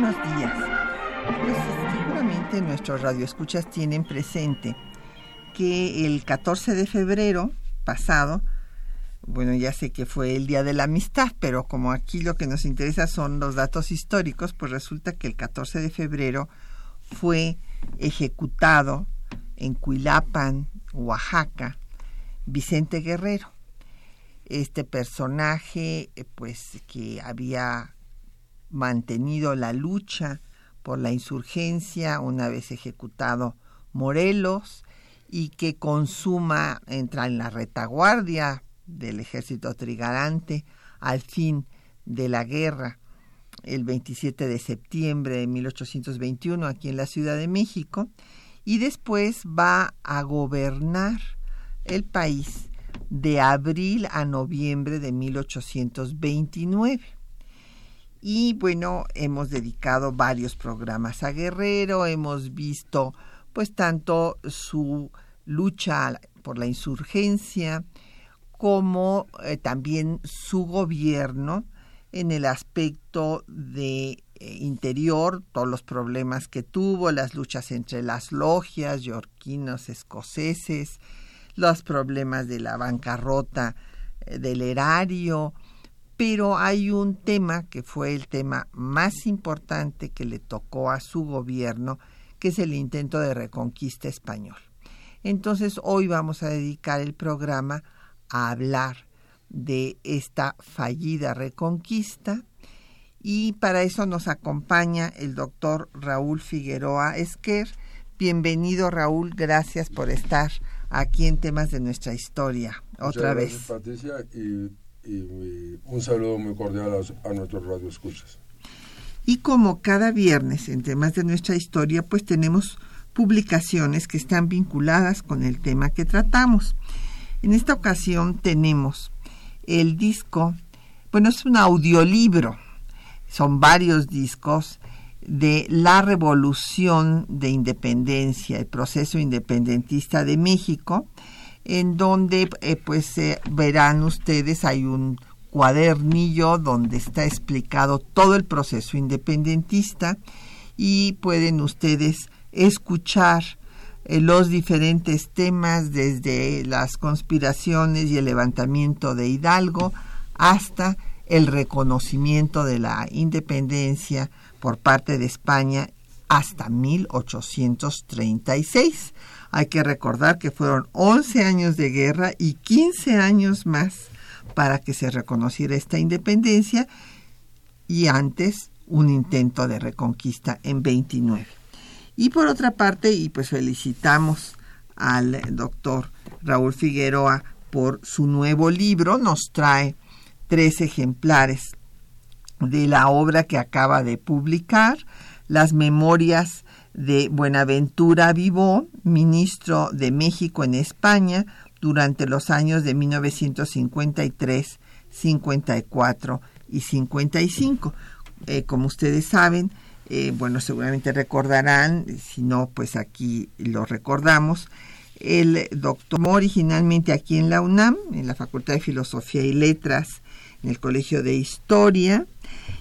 Buenos días. Pues seguramente nuestros radioescuchas tienen presente que el 14 de febrero pasado, bueno, ya sé que fue el Día de la Amistad, pero como aquí lo que nos interesa son los datos históricos, pues resulta que el 14 de febrero fue ejecutado en Cuilapan, Oaxaca, Vicente Guerrero. Este personaje, eh, pues que había mantenido la lucha por la insurgencia una vez ejecutado Morelos y que consuma, entra en la retaguardia del ejército trigarante al fin de la guerra el 27 de septiembre de 1821 aquí en la Ciudad de México y después va a gobernar el país de abril a noviembre de 1829. Y bueno, hemos dedicado varios programas a Guerrero, hemos visto pues tanto su lucha por la insurgencia como eh, también su gobierno en el aspecto de eh, interior, todos los problemas que tuvo, las luchas entre las logias, yorquinos, escoceses, los problemas de la bancarrota eh, del erario, pero hay un tema que fue el tema más importante que le tocó a su gobierno, que es el intento de reconquista español. Entonces hoy vamos a dedicar el programa a hablar de esta fallida reconquista y para eso nos acompaña el doctor Raúl Figueroa Esquer. Bienvenido Raúl, gracias por estar aquí en temas de nuestra historia otra vez. Patricia, y y un saludo muy cordial a, a nuestros radioescuchas. Y como cada viernes en temas de nuestra historia, pues tenemos publicaciones que están vinculadas con el tema que tratamos. En esta ocasión tenemos el disco, bueno, es un audiolibro, son varios discos de la revolución de independencia, el proceso independentista de México, en donde eh, pues verán ustedes hay un cuadernillo donde está explicado todo el proceso independentista y pueden ustedes escuchar eh, los diferentes temas desde las conspiraciones y el levantamiento de Hidalgo hasta el reconocimiento de la independencia por parte de España hasta 1836. Hay que recordar que fueron 11 años de guerra y 15 años más para que se reconociera esta independencia y antes un intento de reconquista en 29. Y por otra parte, y pues felicitamos al doctor Raúl Figueroa por su nuevo libro, nos trae tres ejemplares de la obra que acaba de publicar, Las Memorias de Buenaventura Vivó, ministro de México en España durante los años de 1953, 54 y 55. Eh, como ustedes saben, eh, bueno, seguramente recordarán, si no, pues aquí lo recordamos, el doctor originalmente aquí en la UNAM, en la Facultad de Filosofía y Letras, en el Colegio de Historia,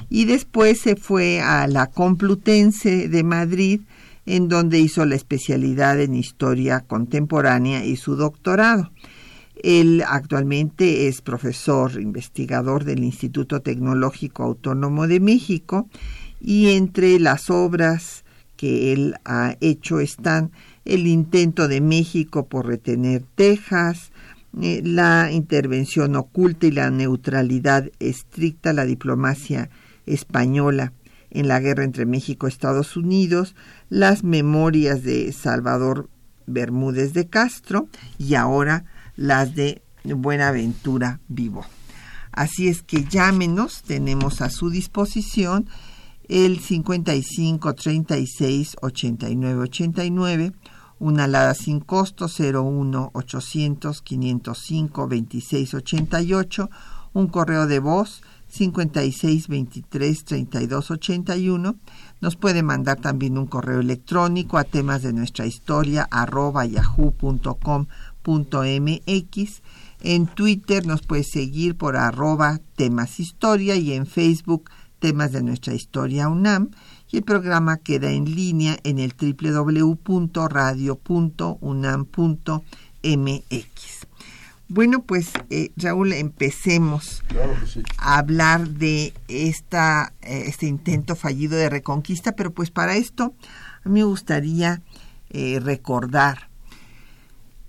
y después se fue a la Complutense de Madrid, en donde hizo la especialidad en historia contemporánea y su doctorado. Él actualmente es profesor investigador del Instituto Tecnológico Autónomo de México y entre las obras que él ha hecho están el intento de México por retener Texas, eh, la intervención oculta y la neutralidad estricta, la diplomacia española en la guerra entre México y Estados Unidos, las memorias de Salvador Bermúdez de Castro y ahora las de Buenaventura Vivo. Así es que llámenos, tenemos a su disposición el 55 36 89 89, una alada sin costo 01 800 505 26 88, un correo de voz 56 23 32 81. Nos puede mandar también un correo electrónico a temas de nuestra historia arroba yahoo.com.mx. En Twitter nos puede seguir por arroba temas historia y en Facebook temas de nuestra historia UNAM y el programa queda en línea en el www.radio.unam.mx. Bueno, pues eh, Raúl, empecemos a hablar de esta, eh, este intento fallido de reconquista, pero pues para esto a mí me gustaría eh, recordar,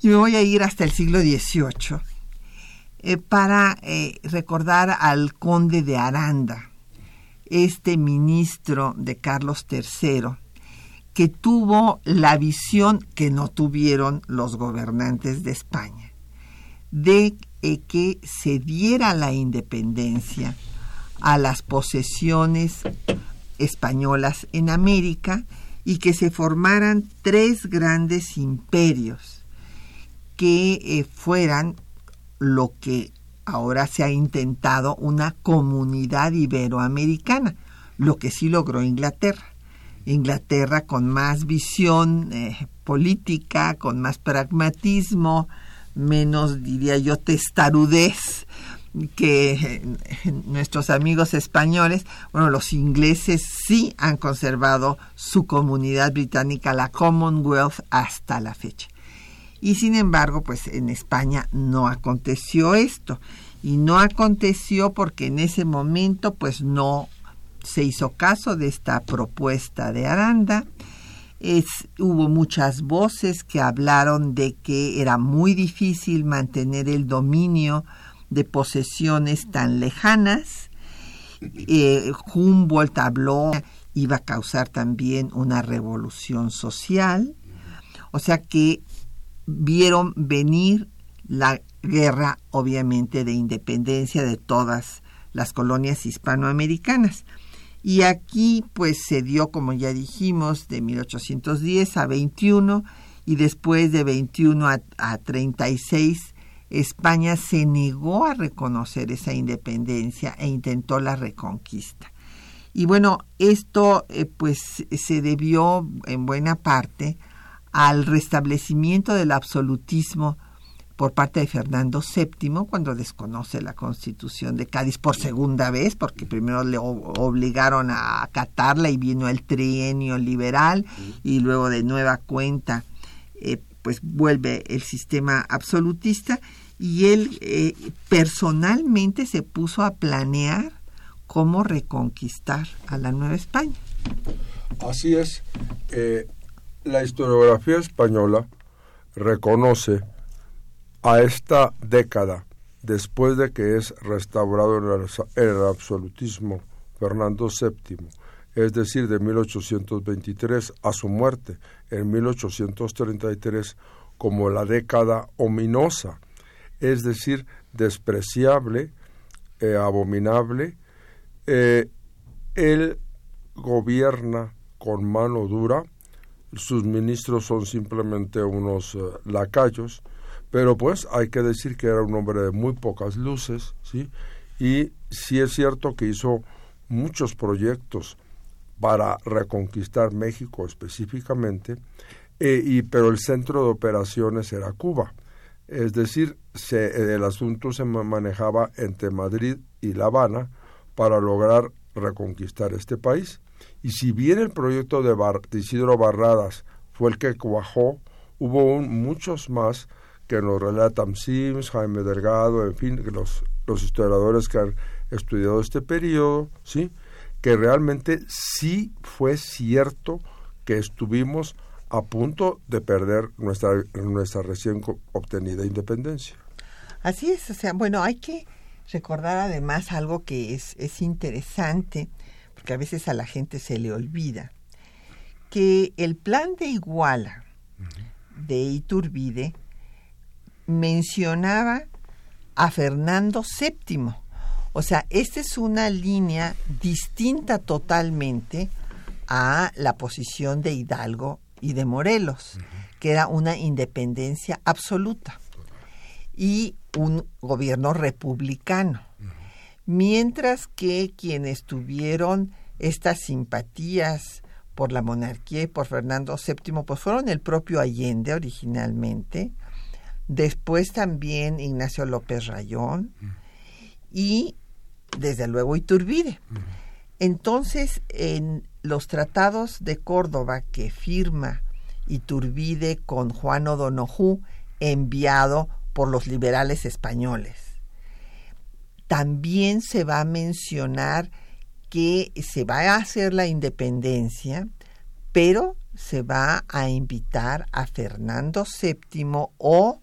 y me voy a ir hasta el siglo XVIII, para recordar al conde de Aranda, este ministro de Carlos III, que tuvo la visión que no tuvieron los gobernantes de España de eh, que se diera la independencia a las posesiones españolas en América y que se formaran tres grandes imperios que eh, fueran lo que ahora se ha intentado una comunidad iberoamericana, lo que sí logró Inglaterra. Inglaterra con más visión eh, política, con más pragmatismo, menos, diría yo, testarudez que nuestros amigos españoles, bueno, los ingleses sí han conservado su comunidad británica, la Commonwealth, hasta la fecha. Y sin embargo, pues en España no aconteció esto. Y no aconteció porque en ese momento, pues no se hizo caso de esta propuesta de Aranda hubo muchas voces que hablaron de que era muy difícil mantener el dominio de posesiones tan lejanas. Eh, Humboldt habló iba a causar también una revolución social. O sea que vieron venir la guerra, obviamente, de independencia de todas las colonias hispanoamericanas. Y aquí pues se dio, como ya dijimos, de 1810 a 21 y después de 21 a, a 36 España se negó a reconocer esa independencia e intentó la reconquista. Y bueno, esto eh, pues se debió en buena parte al restablecimiento del absolutismo por parte de Fernando VII cuando desconoce la constitución de Cádiz por segunda vez, porque primero le obligaron a acatarla y vino el trienio liberal y luego de nueva cuenta eh, pues vuelve el sistema absolutista y él eh, personalmente se puso a planear cómo reconquistar a la Nueva España. Así es, eh, la historiografía española reconoce a esta década, después de que es restaurado el, absolutismo Fernando VII, es decir, de 1823 a su muerte en 1833, como la década ominosa, es decir, despreciable, eh, abominable, eh, él gobierna con mano dura, sus ministros son simplemente unos eh, lacayos, pero pues hay que decir que era un hombre de muy pocas luces, ¿sí? Y sí es cierto que hizo muchos proyectos para reconquistar México específicamente, eh, y, pero el centro de operaciones era Cuba. Es decir, se, el asunto se manejaba entre Madrid y La Habana para lograr reconquistar este país. Y si bien el proyecto de, Isidro Barradas fue el que cuajó, hubo muchos más que nos relatan Sims, Jaime Delgado, en fin, los, los historiadores que han estudiado este periodo, ¿sí? que realmente sí fue cierto que estuvimos a punto de perder nuestra, nuestra recién obtenida independencia. Así es, o sea, bueno, hay que recordar además algo que es, es interesante, porque a veces a la gente se le olvida, que el plan de Iguala de Iturbide mencionaba a Fernando VII. O sea, esta es una línea distinta totalmente a la posición de Hidalgo y de Morelos, que era una independencia absoluta y un gobierno republicano. Mientras que quienes tuvieron estas simpatías por la monarquía y por Fernando VII, pues fueron el propio Allende originalmente, después también Ignacio López Rayón y desde luego Iturbide. Entonces, en los tratados de Córdoba que firma Iturbide con Juan O'Donoghue, enviado por los liberales españoles, también se va a mencionar que se va a hacer la independencia, pero se va a invitar a Fernando VII o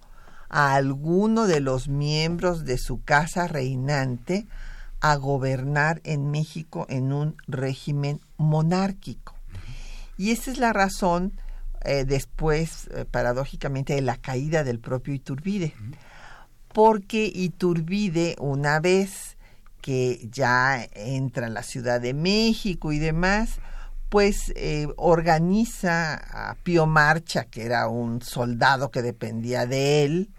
a alguno de los miembros de su casa reinante a gobernar en México en un régimen monárquico. Y esa es la razón eh, después, eh, paradójicamente, de la caída del propio Iturbide. Porque Iturbide, una vez que ya entra en la Ciudad de México y demás, pues eh, organiza a Pío Marcha, que era un soldado que dependía de él,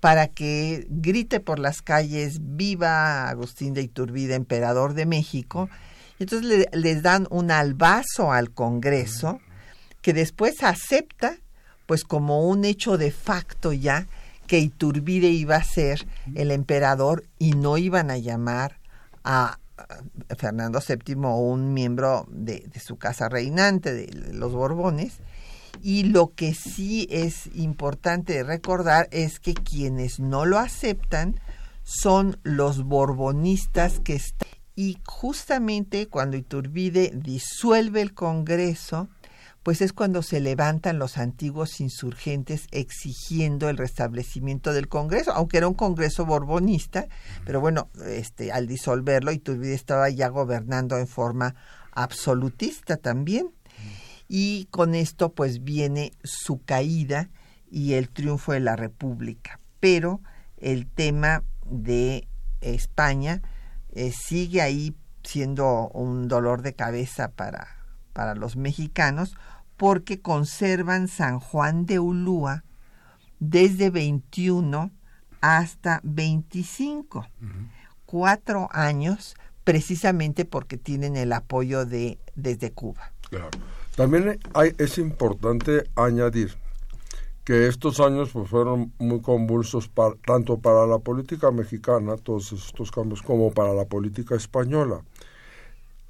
para que grite por las calles viva Agustín de Iturbide, emperador de México. Entonces les dan un albazo al Congreso que después acepta, pues como un hecho de facto ya, que Iturbide iba a ser el emperador y no iban a llamar a Fernando VII o un miembro de, su casa reinante, de los Borbones, y lo que sí es importante recordar es que quienes no lo aceptan son los borbonistas que están. Y justamente cuando Iturbide disuelve el Congreso, pues es cuando se levantan los antiguos insurgentes exigiendo el restablecimiento del Congreso, aunque era un Congreso borbonista, pero bueno, este, al disolverlo, Iturbide estaba ya gobernando en forma absolutista también. Y con esto pues viene su caída y el triunfo de la República. Pero el tema de España eh, sigue ahí siendo un dolor de cabeza para, para los mexicanos porque conservan San Juan de Ulúa desde 21 hasta 25, cuatro años precisamente porque tienen el apoyo de desde Cuba. Claro. También hay, es importante añadir que estos años pues, fueron muy convulsos tanto para la política mexicana, todos estos cambios, como para la política española.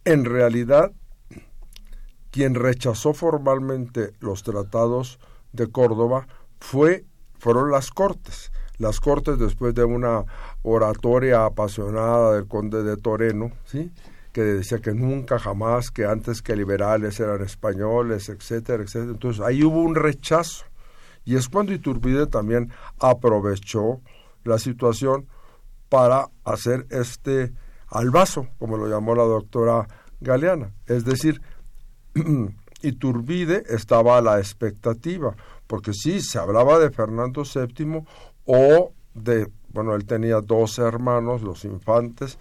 En realidad, quien rechazó formalmente los tratados de Córdoba fue, fueron las Cortes. Las Cortes, después de una oratoria apasionada del conde de Toreno, ¿sí? que decía que nunca jamás, que antes que liberales eran españoles, etcétera, etcétera. Entonces ahí hubo un rechazo. Y es cuando Iturbide también aprovechó la situación para hacer este albazo, como lo llamó la doctora Galeana. Es decir, Iturbide estaba a la expectativa, porque sí, se hablaba de Fernando VII o de, bueno, él tenía dos hermanos, los infantes,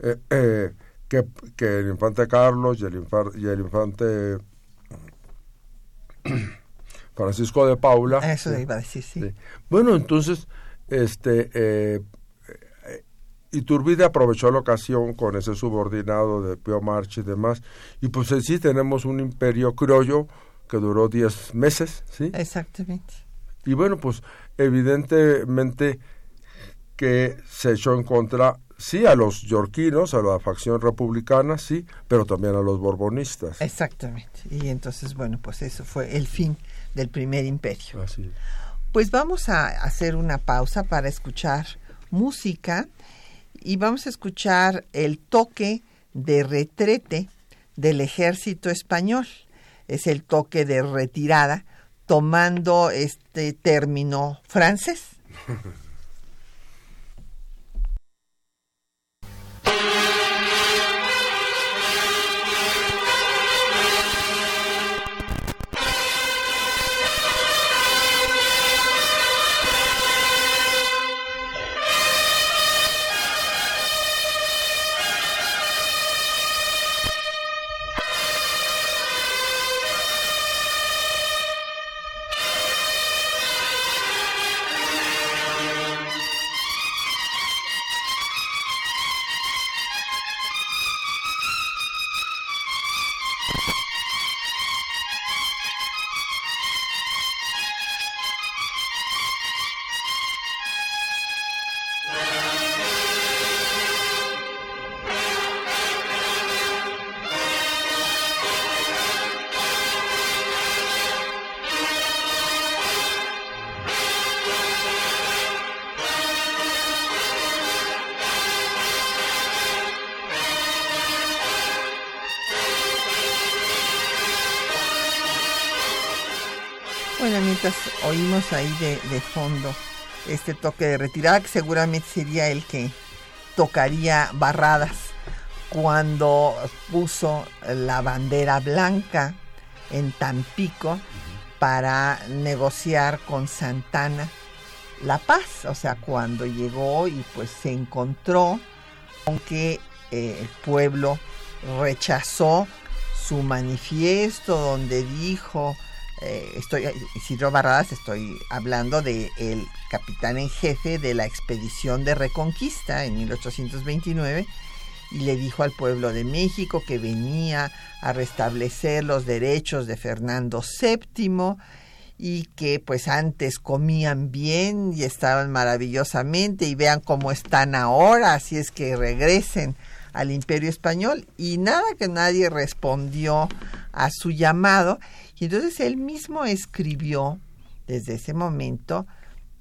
eh, eh, que, el infante Carlos y el, y el infante Francisco de Paula. Eso iba a decir, sí. Bueno, entonces, este, eh, Iturbide aprovechó la ocasión con ese subordinado de Pío March y demás, y pues en sí tenemos un imperio criollo que duró 10 meses, ¿sí? Exactamente. Y bueno, pues evidentemente que se echó en contra sí a los yorquinos, a la facción republicana, sí, pero también a los borbonistas. Exactamente. Y entonces, bueno, pues eso fue el fin del primer imperio. Así. Pues vamos a hacer una pausa para escuchar música y vamos a escuchar el toque de retrete del ejército español. Es el toque de retirada, tomando este término francés. ahí de, de, fondo este toque de retirada, que seguramente sería el que tocaría barradas cuando puso la bandera blanca en Tampico para negociar con Santana la paz, o sea, cuando llegó y pues se encontró con que eh, el pueblo rechazó su manifiesto donde dijo eh, estoy Isidro Barradas, estoy hablando de el capitán en jefe de la expedición de Reconquista en 1829 y le dijo al pueblo de México que venía a restablecer los derechos de Fernando VII y que pues antes comían bien y estaban maravillosamente y vean cómo están ahora, así es que regresen al imperio español y nada que nadie respondió a su llamado y entonces él mismo escribió desde ese momento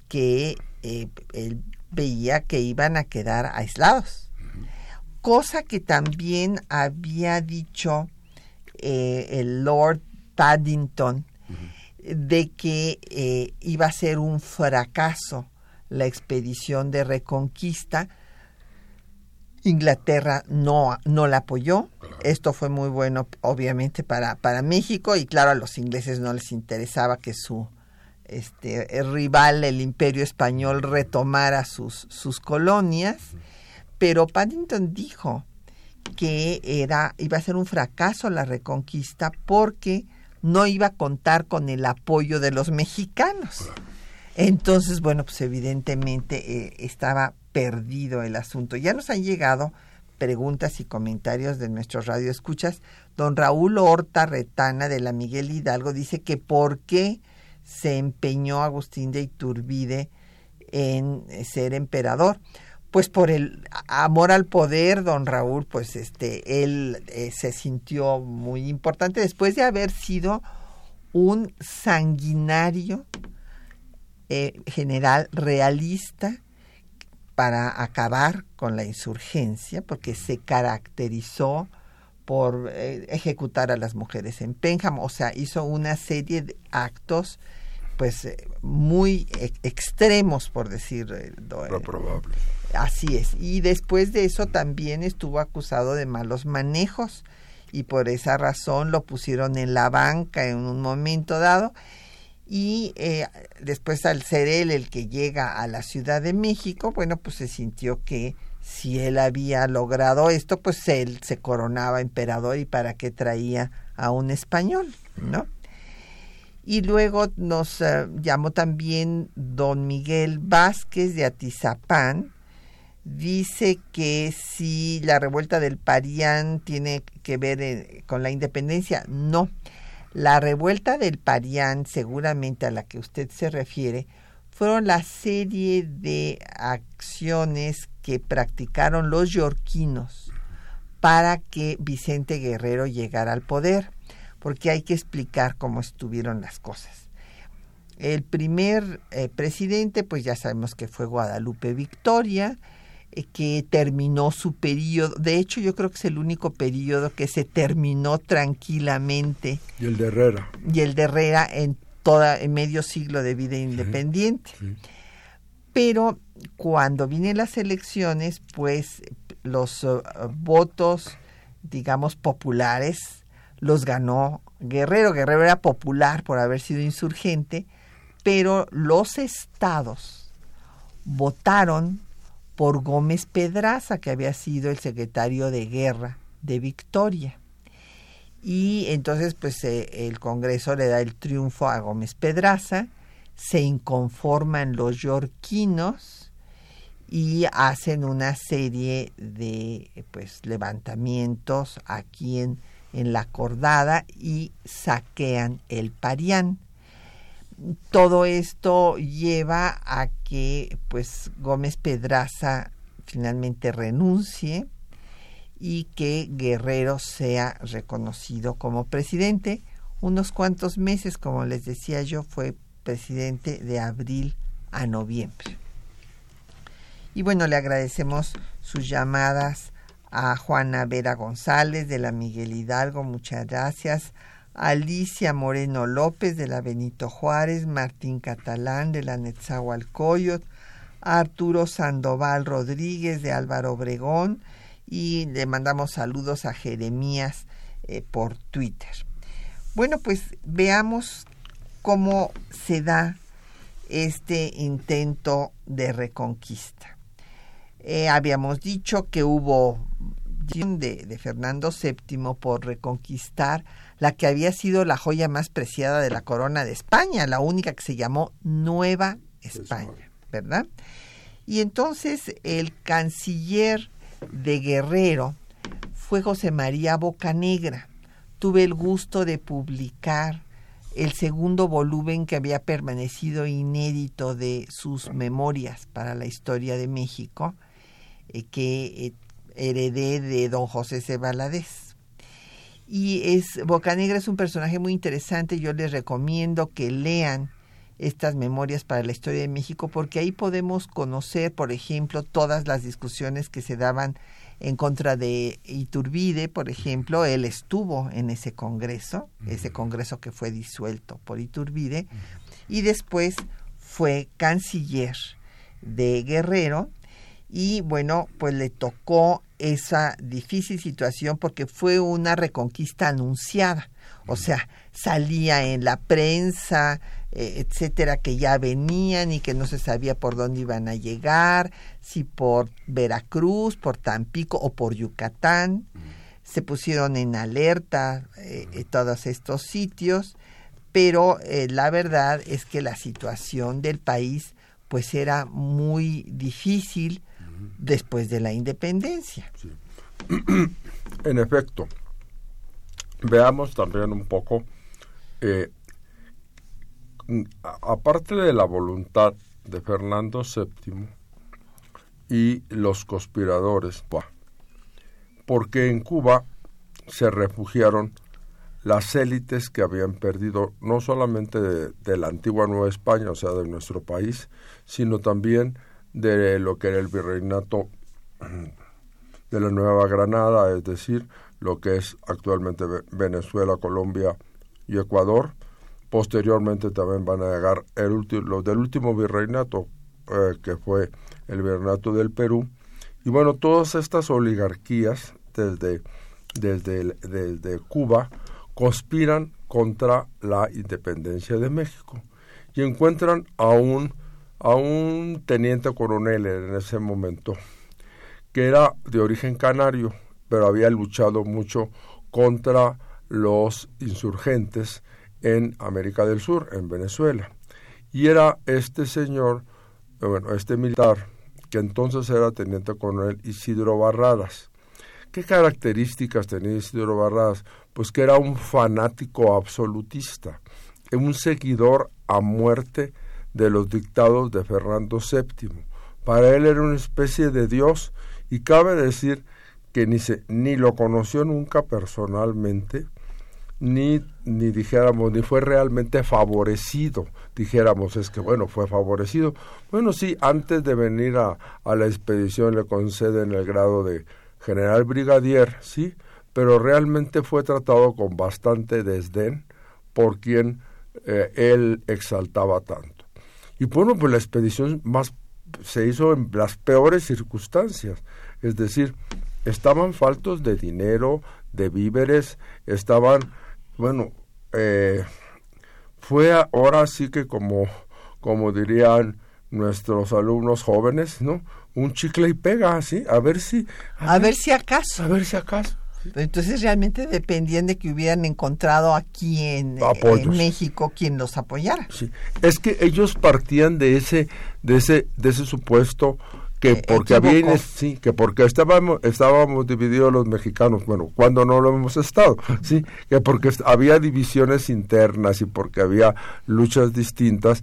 que eh, él veía que iban a quedar aislados. Cosa que también había dicho eh, el Lord Paddington de que eh, iba a ser un fracaso la expedición de reconquista. Inglaterra no, no la apoyó. Esto fue muy bueno, obviamente, para, para México y claro, a los ingleses no les interesaba que su este, rival, el imperio español, retomara sus, sus colonias. Pero Paddington dijo que era, iba a ser un fracaso la reconquista porque no iba a contar con el apoyo de los mexicanos. Entonces, bueno, pues evidentemente eh, estaba perdido el asunto. Ya nos han llegado preguntas y comentarios de nuestros radioescuchas. Don Raúl Horta Retana de la Miguel Hidalgo dice que por qué se empeñó Agustín de Iturbide en ser emperador. Pues por el amor al poder, don Raúl, pues este, él eh, se sintió muy importante después de haber sido un sanguinario eh, general realista para acabar con la insurgencia, porque se caracterizó por eh, ejecutar a las mujeres en Pénjamo, o sea, hizo una serie de actos pues eh, muy e extremos, por decir. Eh, probable. Así es. Y después de eso también estuvo acusado de malos manejos y por esa razón lo pusieron en la banca en un momento dado y eh, después al ser él el que llega a la Ciudad de México, bueno, pues se sintió que si él había logrado esto, pues él se coronaba emperador y para qué traía a un español, ¿no? Y luego nos eh, llamó también don Miguel Vázquez de Atizapán, dice que si la revuelta del Parián tiene que ver eh, con la independencia, no. La revuelta del Parián, seguramente a la que usted se refiere, fueron la serie de acciones que practicaron los yorquinos para que Vicente Guerrero llegara al poder, porque hay que explicar cómo estuvieron las cosas. El primer eh, presidente, pues ya sabemos que fue Guadalupe Victoria, que terminó su periodo. De hecho, yo creo que es el único periodo que se terminó tranquilamente. Y el de Herrera. Y el de Herrera en toda en medio siglo de vida independiente. Pero cuando vienen las elecciones, pues los uh, votos, digamos, populares los ganó Guerrero. Guerrero era popular por haber sido insurgente, pero los estados votaron por Gómez Pedraza, que había sido el secretario de guerra de Victoria. Y entonces, pues eh, el Congreso le da el triunfo a Gómez Pedraza, se inconforman los yorquinos y hacen una serie de pues levantamientos aquí en, en la Cordada y saquean el Parián todo esto lleva a que pues Gómez Pedraza finalmente renuncie y que Guerrero sea reconocido como presidente. Unos cuantos meses, como les decía yo, fue presidente de abril a noviembre. Y bueno, le agradecemos sus llamadas a Juana Vera González de la Miguel Hidalgo, muchas gracias Alicia Moreno López de la Benito Juárez, Martín Catalán de la Netzahualcoyot, Arturo Sandoval Rodríguez de Álvaro Obregón y le mandamos saludos a Jeremías eh, por Twitter. Bueno, pues veamos cómo se da este intento de reconquista. Eh, habíamos dicho que hubo de, de Fernando VII por reconquistar la que había sido la joya más preciada de la corona de España, la única que se llamó Nueva España, ¿verdad? Y entonces el canciller de Guerrero fue José María Bocanegra. Tuve el gusto de publicar el segundo volumen que había permanecido inédito de sus memorias para la historia de México, eh, que eh, heredé de don José C. Y es, Bocanegra es un personaje muy interesante, yo les recomiendo que lean estas memorias para la historia de México porque ahí podemos conocer, por ejemplo, todas las discusiones que se daban en contra de Iturbide, por ejemplo, él estuvo en ese congreso, ese congreso que fue disuelto por Iturbide, y después fue canciller de Guerrero, y bueno, pues le tocó esa difícil situación porque fue una reconquista anunciada. O sea, salía en la prensa, eh, etcétera, que ya venían y que no se sabía por dónde iban a llegar, si por Veracruz, por Tampico o por Yucatán. Se pusieron en alerta eh, eh, todos estos sitios, pero la verdad es que la situación del país pues era muy difícil después de la independencia. En efecto, veamos también un poco, eh, aparte de la voluntad de Fernando VII y los conspiradores, porque en Cuba se refugiaron las élites que habían perdido no solamente de, la antigua Nueva España, o sea, de nuestro país, sino también de lo que era el virreinato de la Nueva Granada, es decir, lo que es actualmente Venezuela, Colombia y Ecuador. Posteriormente también van a llegar el último, los del último virreinato, eh, que fue el virreinato del Perú. Y bueno, todas estas oligarquías desde, desde, desde Cuba conspiran contra la independencia de México y encuentran a un a un teniente coronel en ese momento, que era de origen canario, pero había luchado mucho contra los insurgentes en América del Sur, en Venezuela. Y era este señor, eh, bueno, este militar, que entonces era teniente coronel Isidro Barradas. ¿Qué características tenía Isidro Barradas? Pues que era un fanático absolutista, un seguidor a muerte de los dictados de Fernando VII. Para él era una especie de Dios y cabe decir que ni, se, ni lo conoció nunca personalmente, ni, ni dijéramos, ni fue realmente favorecido. Dijéramos, es que bueno, fue favorecido. Bueno, sí, antes de venir a, a la expedición le conceden el grado de general brigadier, sí, pero realmente fue tratado con bastante desdén por quien eh, él exaltaba tanto. Y bueno, pues la expedición más se hizo en las peores circunstancias, es decir, estaban faltos de dinero, de víveres, estaban, bueno, eh, fue ahora sí que como, como dirían nuestros alumnos jóvenes, ¿no? Un chicle y pega, ¿sí? A ver si... A, ver, si acaso. A ver si acaso. Entonces realmente dependían de que hubieran encontrado aquí en, México quien los apoyara. Sí. Es que ellos partían de ese, de ese, de ese supuesto que eh, porque había sí. que porque estábamos estábamos divididos los mexicanos bueno cuando no lo hemos estado sí que porque había divisiones internas y porque había luchas distintas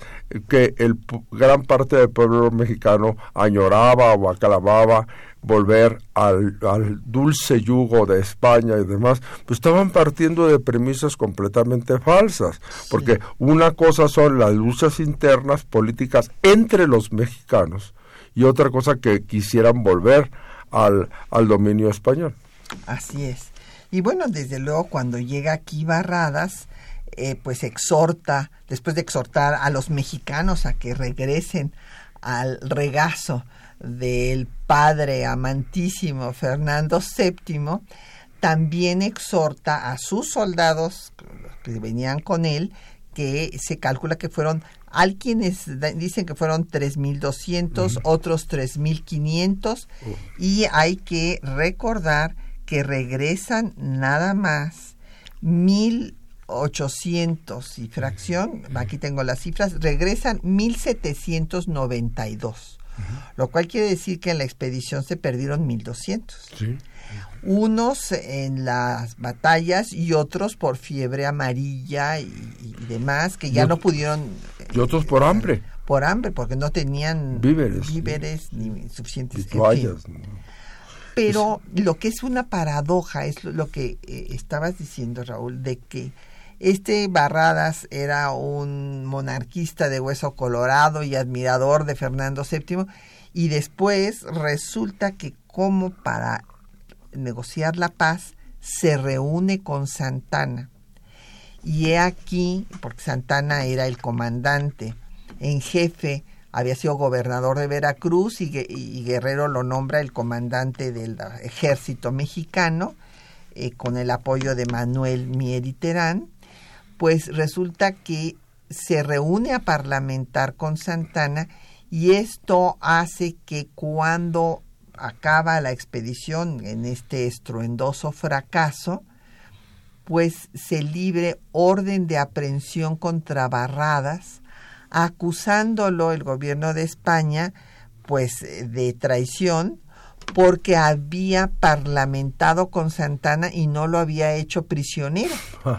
que el gran parte del pueblo mexicano añoraba o aclamaba volver al, al, dulce yugo de España y demás, pues estaban partiendo de premisas completamente falsas, porque una cosa son las luchas internas políticas entre los mexicanos y otra cosa que quisieran volver al, al dominio español. Así es. Y bueno, desde luego cuando llega aquí Barradas, eh, pues exhorta, después de exhortar a los mexicanos a que regresen al regazo del padre amantísimo Fernando VII, también exhorta a sus soldados que venían con él, que se calcula que fueron, hay quienes dicen que fueron 3.200, otros 3.500, y hay que recordar que regresan nada más 1.800 y fracción, aquí tengo las cifras, regresan 1.792 lo cual quiere decir que en la expedición se perdieron 1200. Sí. Unos en las batallas y otros por fiebre amarilla y, demás, que ya no pudieron... Y otros por hambre. Por hambre, porque no tenían víveres, víveres ni suficientes... Toallas, Pero lo que es una paradoja es lo, que eh, estabas diciendo, Raúl, de que este Barradas era un monarquista de hueso colorado y admirador de Fernando VII y después resulta que como para negociar la paz se reúne con Santana. Y he aquí, porque Santana era el comandante en jefe, había sido gobernador de Veracruz y, Guerrero lo nombra el comandante del ejército mexicano, eh, con el apoyo de Manuel Mieriterán pues resulta que se reúne a parlamentar con Santana y esto hace que cuando acaba la expedición en este estruendoso fracaso, pues se libre orden de aprehensión contra Barradas, acusándolo el gobierno de España pues de traición porque había parlamentado con Santana y no lo había hecho prisionero.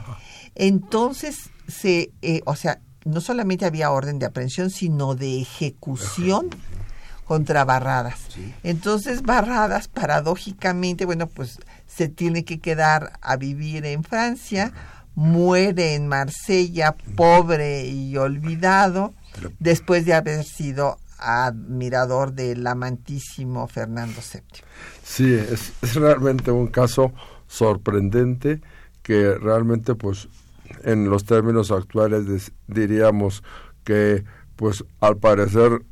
Entonces, se, eh, o sea, no solamente había orden de aprehensión, sino de ejecución contra Barradas. Entonces, Barradas, paradójicamente, bueno, pues se tiene que quedar a vivir en Francia, muere en Marsella, pobre y olvidado, después de haber sido admirador del amantísimo Fernando VII. Sí, es realmente un caso sorprendente que realmente pues en los términos actuales diríamos que pues al parecer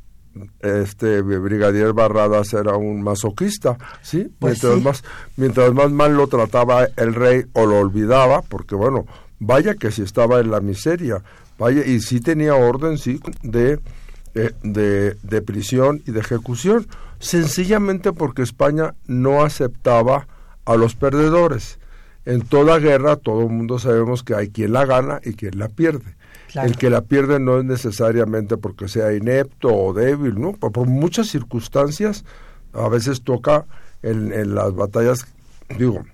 este brigadier Barradas era un masoquista, ¿sí? Pues mientras más mientras más mal lo trataba el rey o lo olvidaba, porque bueno, vaya que si estaba en la miseria, vaya y sí tenía orden sí de eh, de, de prisión y de ejecución, sencillamente porque España no aceptaba a los perdedores en toda guerra todo el mundo sabemos que hay quien la gana y quien la pierde. El que la pierde no es necesariamente porque sea inepto o débil, ¿no? Por, muchas circunstancias a veces toca en, en, las batallas, digo,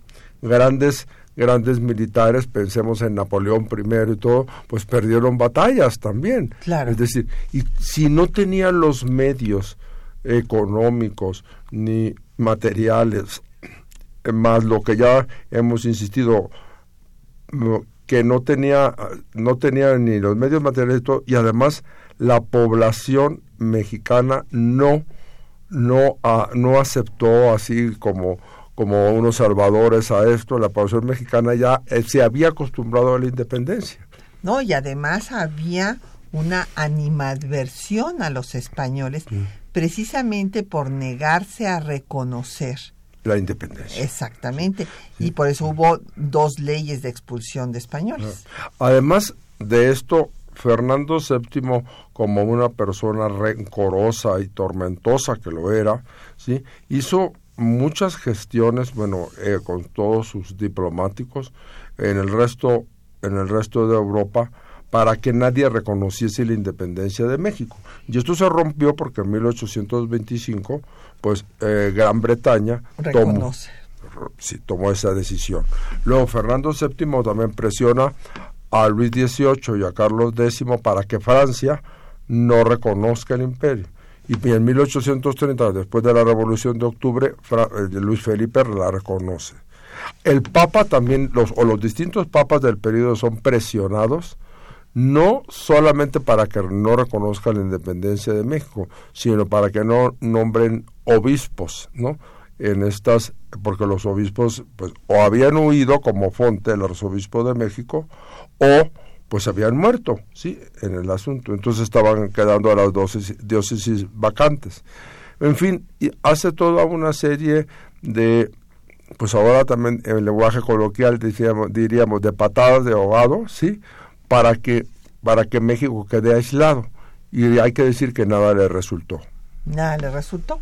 grandes grandes militares, pensemos en Napoleón I y todo, pues perdieron batallas también. Claro. Es decir, y si no tenían los medios económicos ni materiales más lo que ya hemos insistido, que no tenía, no tenía ni los medios materiales y además la población mexicana no, no, no aceptó así como, como unos salvadores a esto, la población mexicana ya eh, se había acostumbrado a la independencia. No, y además había una animadversión a los españoles precisamente por negarse a reconocer la independencia. Exactamente. Y por eso hubo dos leyes de expulsión de españoles. Además de esto, Fernando VII, como una persona rencorosa y tormentosa que lo era, ¿sí? hizo muchas gestiones, bueno, eh, con todos sus diplomáticos en el resto, en el resto de Europa, para que nadie reconociese la independencia de México. Y esto se rompió porque en 1825 pues eh, Gran Bretaña tomó, tomó esa decisión. Luego Fernando VII también presiona a Luis XVIII y a Carlos X para que Francia no reconozca el imperio. Y en 1830, después de la Revolución de Octubre, eh, Luis Felipe la reconoce. El Papa también, los, o los distintos papas del periodo son presionados no solamente para que no reconozcan la independencia de México, sino para que no nombren obispos, ¿no? En estas, porque los obispos, pues, o habían huido como Fonte, el arzobispo de México, o pues habían muerto, ¿sí? En el asunto. Entonces estaban quedando a las diócesis vacantes. En fin, y hace toda una serie de, pues ahora también en el lenguaje coloquial diríamos, diríamos de patadas de ahogado, ¿sí? Para que, para que México quede aislado. Y hay que decir que nada le resultó. Nada le resultó.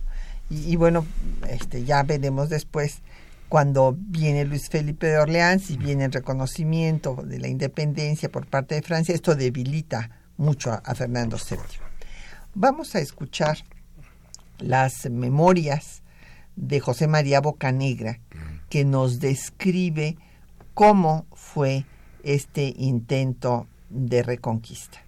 Y, bueno, este, ya veremos después cuando viene Luis Felipe de Orleans y viene el reconocimiento de la independencia por parte de Francia, esto debilita mucho a, Fernando VII. Vamos a escuchar las memorias de José María Bocanegra, que nos describe cómo fue este intento de reconquista.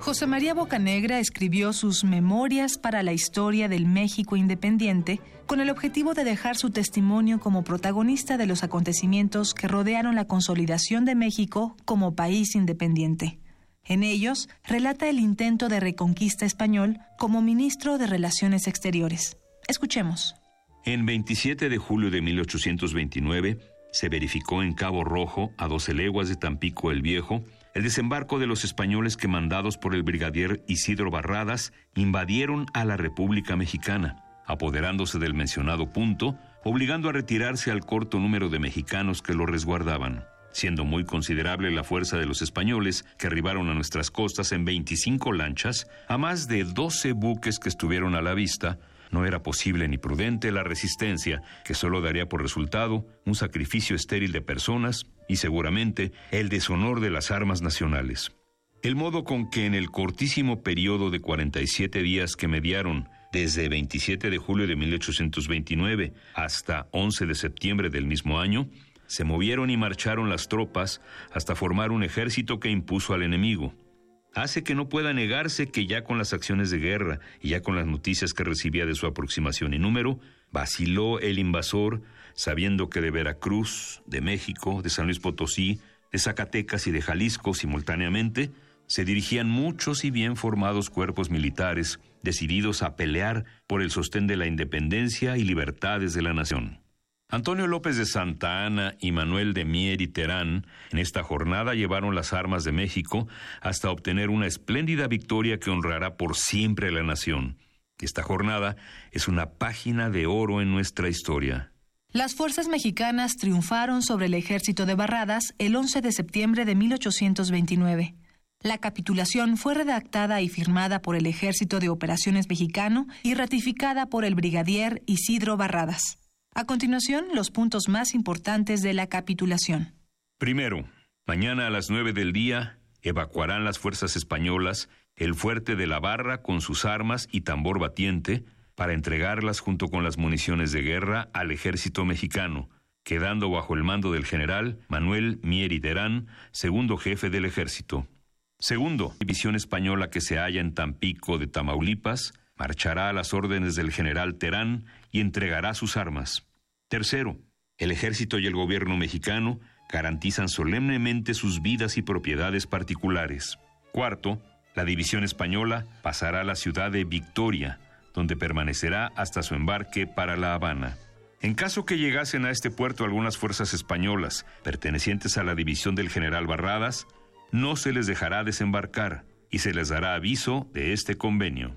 José María Bocanegra escribió sus Memorias para la Historia del México Independiente con el objetivo de dejar su testimonio como protagonista de los acontecimientos que rodearon la consolidación de México como país independiente. En ellos relata el intento de reconquista español como ministro de Relaciones Exteriores. Escuchemos. En 27 de julio de 1829 se verificó en Cabo Rojo, a 12 leguas de Tampico el Viejo, el desembarco de los españoles que mandados por el brigadier Isidro Barradas invadieron a la República Mexicana, apoderándose del mencionado punto, obligando a retirarse al corto número de mexicanos que lo resguardaban, siendo muy considerable la fuerza de los españoles que arribaron a nuestras costas en 25 lanchas, a más de 12 buques que estuvieron a la vista, no era posible ni prudente la resistencia, que solo daría por resultado un sacrificio estéril de personas y seguramente el deshonor de las armas nacionales. El modo con que en el cortísimo periodo de 47 días que mediaron desde 27 de julio de 1829 hasta 11 de septiembre del mismo año, se movieron y marcharon las tropas hasta formar un ejército que impuso al enemigo hace que no pueda negarse que ya con las acciones de guerra y ya con las noticias que recibía de su aproximación y número, vaciló el invasor sabiendo que de Veracruz, de México, de San Luis Potosí, de Zacatecas y de Jalisco simultáneamente, se dirigían muchos y bien formados cuerpos militares decididos a pelear por el sostén de la independencia y libertades de la nación. Antonio López de Santa Ana y Manuel de Mier y Terán en esta jornada llevaron las armas de México hasta obtener una espléndida victoria que honrará por siempre a la nación. Esta jornada es una página de oro en nuestra historia. Las fuerzas mexicanas triunfaron sobre el ejército de Barradas el 11 de septiembre de 1829. La capitulación fue redactada y firmada por el Ejército de Operaciones Mexicano y ratificada por el brigadier Isidro Barradas. A continuación, los puntos más importantes de la capitulación. Primero, mañana a las nueve del día evacuarán las fuerzas españolas el fuerte de la Barra con sus armas y tambor batiente para entregarlas junto con las municiones de guerra al ejército mexicano, quedando bajo el mando del general Manuel Mieri Terán, segundo jefe del ejército. Segundo, la división española que se halla en Tampico de Tamaulipas marchará a las órdenes del general Terán y entregará sus armas. Tercero, el ejército y el gobierno mexicano garantizan solemnemente sus vidas y propiedades particulares. Cuarto, la división española pasará a la ciudad de Victoria, donde permanecerá hasta su embarque para La Habana. En caso que llegasen a este puerto algunas fuerzas españolas pertenecientes a la división del general Barradas, no se les dejará desembarcar y se les dará aviso de este convenio.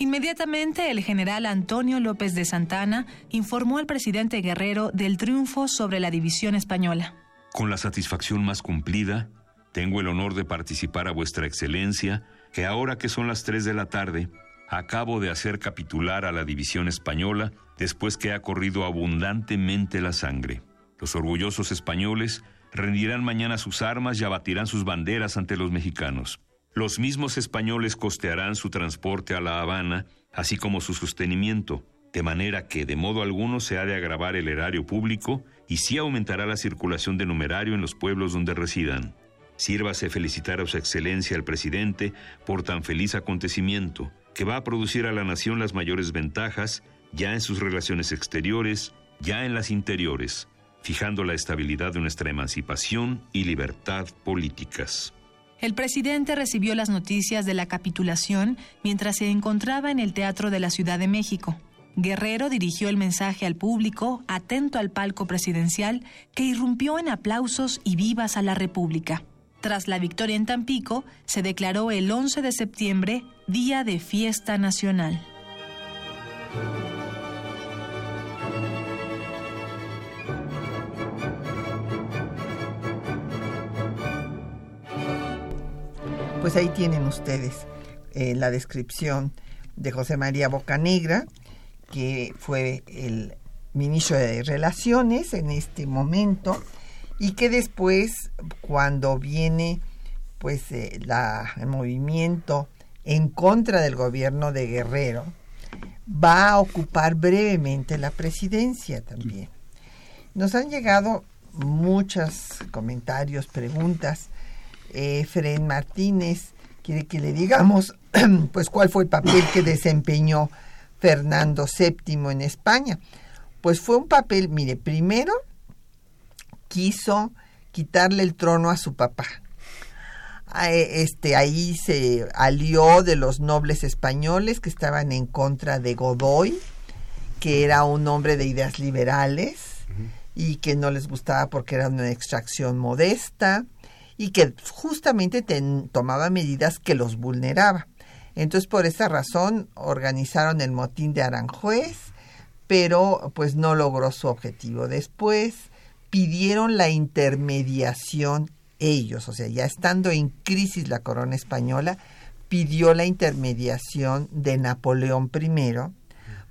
Inmediatamente el general Antonio López de Santana informó al presidente Guerrero del triunfo sobre la división española. Con la satisfacción más cumplida, tengo el honor de participar a vuestra excelencia, que ahora que son las 3 de la tarde, acabo de hacer capitular a la división española después que ha corrido abundantemente la sangre. Los orgullosos españoles rendirán mañana sus armas y abatirán sus banderas ante los mexicanos. Los mismos españoles costearán su transporte a La Habana, así como su sostenimiento, de manera que de modo alguno se ha de agravar el erario público y sí aumentará la circulación de numerario en los pueblos donde residan. Sírvase felicitar a su excelencia el presidente por tan feliz acontecimiento, que va a producir a la nación las mayores ventajas, ya en sus relaciones exteriores, ya en las interiores, fijando la estabilidad de nuestra emancipación y libertad políticas. El presidente recibió las noticias de la capitulación mientras se encontraba en el Teatro de la Ciudad de México. Guerrero dirigió el mensaje al público, atento al palco presidencial, que irrumpió en aplausos y vivas a la República. Tras la victoria en Tampico, se declaró el 11 de septiembre Día de Fiesta Nacional. Pues ahí tienen ustedes eh, la descripción de José María Bocanegra, que fue el ministro de Relaciones en este momento y que después, cuando viene pues eh, la, el movimiento en contra del gobierno de Guerrero, va a ocupar brevemente la presidencia también. Nos han llegado muchos comentarios, preguntas eh, Martínez quiere que le digamos pues cuál fue el papel que desempeñó Fernando VII en España. Pues fue un papel, mire, primero quiso quitarle el trono a su papá. Este, ahí se alió de los nobles españoles que estaban en contra de Godoy, que era un hombre de ideas liberales y que no les gustaba porque era una extracción modesta y que justamente tomaba medidas que los vulneraba. Entonces, por esa razón, organizaron el motín de Aranjuez, pero pues no logró su objetivo. Después pidieron la intermediación ellos, o sea, ya estando en crisis la corona española, pidió la intermediación de Napoleón I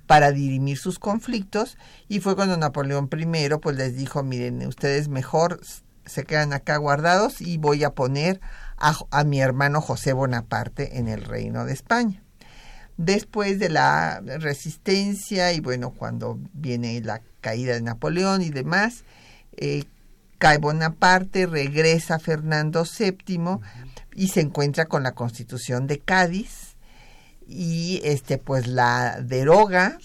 para dirimir sus conflictos y fue cuando Napoleón I pues les dijo, miren, ustedes mejor se quedan acá guardados y voy a poner a, mi hermano José Bonaparte en el reino de España. Después de la resistencia y bueno, cuando viene la caída de Napoleón y demás, eh, cae Bonaparte, regresa Fernando VII y se encuentra con la constitución de Cádiz y este pues la deroga.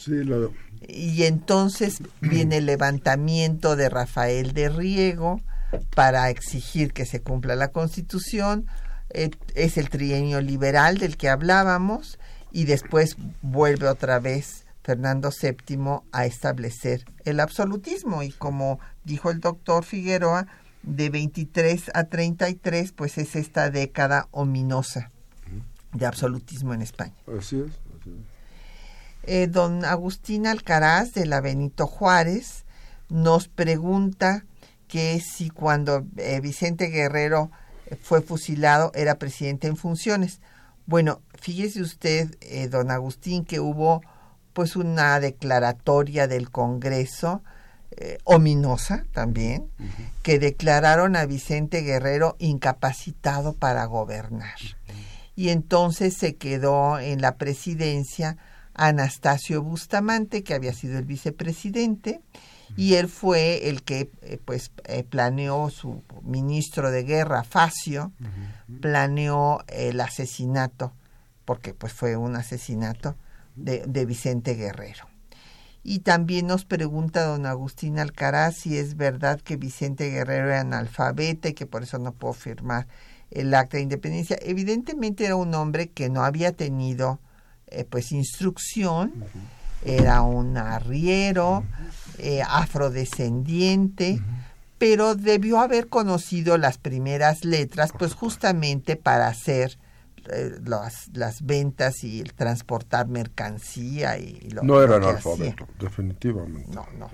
Y entonces viene el levantamiento de Rafael de Riego, para exigir que se cumpla la Constitución. Eh, es el trienio liberal del que hablábamos y después vuelve otra vez Fernando VII a establecer el absolutismo y como dijo el doctor Figueroa, de 23 a 33 pues es esta década ominosa de absolutismo en España. Así es. Eh, don Agustín Alcaraz de la Benito Juárez nos pregunta que si cuando eh, Vicente Guerrero fue fusilado era presidente en funciones. Bueno, fíjese usted, eh, don Agustín, que hubo pues una declaratoria del Congreso eh, ominosa también, que declararon a Vicente Guerrero incapacitado para gobernar. Y entonces se quedó en la presidencia Anastasio Bustamante, que había sido el vicepresidente, y él fue el que eh, pues eh, planeó su ministro de guerra Facio planeó el asesinato porque pues fue un asesinato de, de Vicente Guerrero y también nos pregunta don Agustín Alcaraz si es verdad que Vicente Guerrero era analfabeta y que por eso no pudo firmar el acta de independencia. Evidentemente era un hombre que no había tenido eh, pues instrucción, era un arriero, eh, afrodescendiente, pero debió haber conocido las primeras letras pues justamente para hacer eh, las, las ventas y el transportar mercancía y lo No era analfabeto, definitivamente. No, no.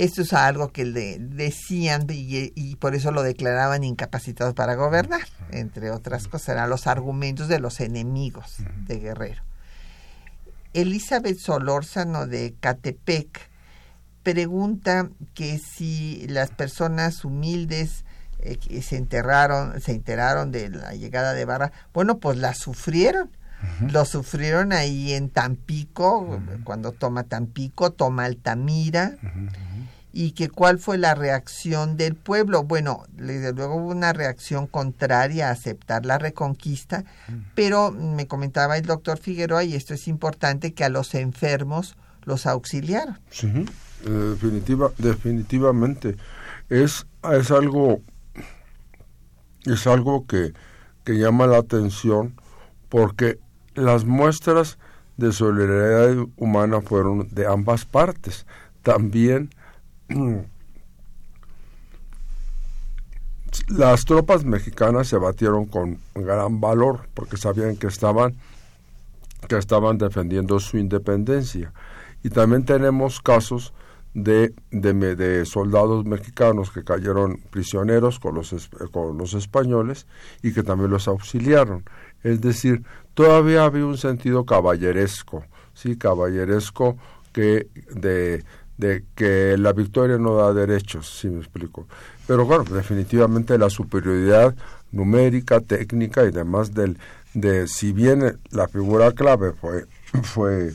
Esto es algo que le decían y, y por eso lo declaraban incapacitado para gobernar, entre otras cosas, eran los argumentos de los enemigos de Guerrero. Elizabeth Solórzano de Catepec pregunta que si las personas humildes eh, que se enterraron, se enteraron de la llegada de Barra, bueno, pues la sufrieron. Lo sufrieron ahí en Tampico, cuando toma Tampico, toma Altamira, y que cuál fue la reacción del pueblo. Bueno, desde luego hubo una reacción contraria a aceptar la reconquista, pero me comentaba el doctor Figueroa, y esto es importante, que a los enfermos los auxiliaron. Sí, eh, definitiva, definitivamente. Es, es algo es algo que, que llama la atención porque las muestras de solidaridad humana fueron de ambas partes. También las tropas mexicanas se batieron con gran valor porque sabían que estaban que estaban defendiendo su independencia. Y también tenemos casos de, de, de, soldados mexicanos que cayeron prisioneros con los, con los españoles y que también los auxiliaron. Es decir, todavía había un sentido caballeresco, sí, caballeresco que de, de que la victoria no da derechos, si me explico. Pero bueno, definitivamente la superioridad numérica, técnica y demás del de si bien la figura clave fue fue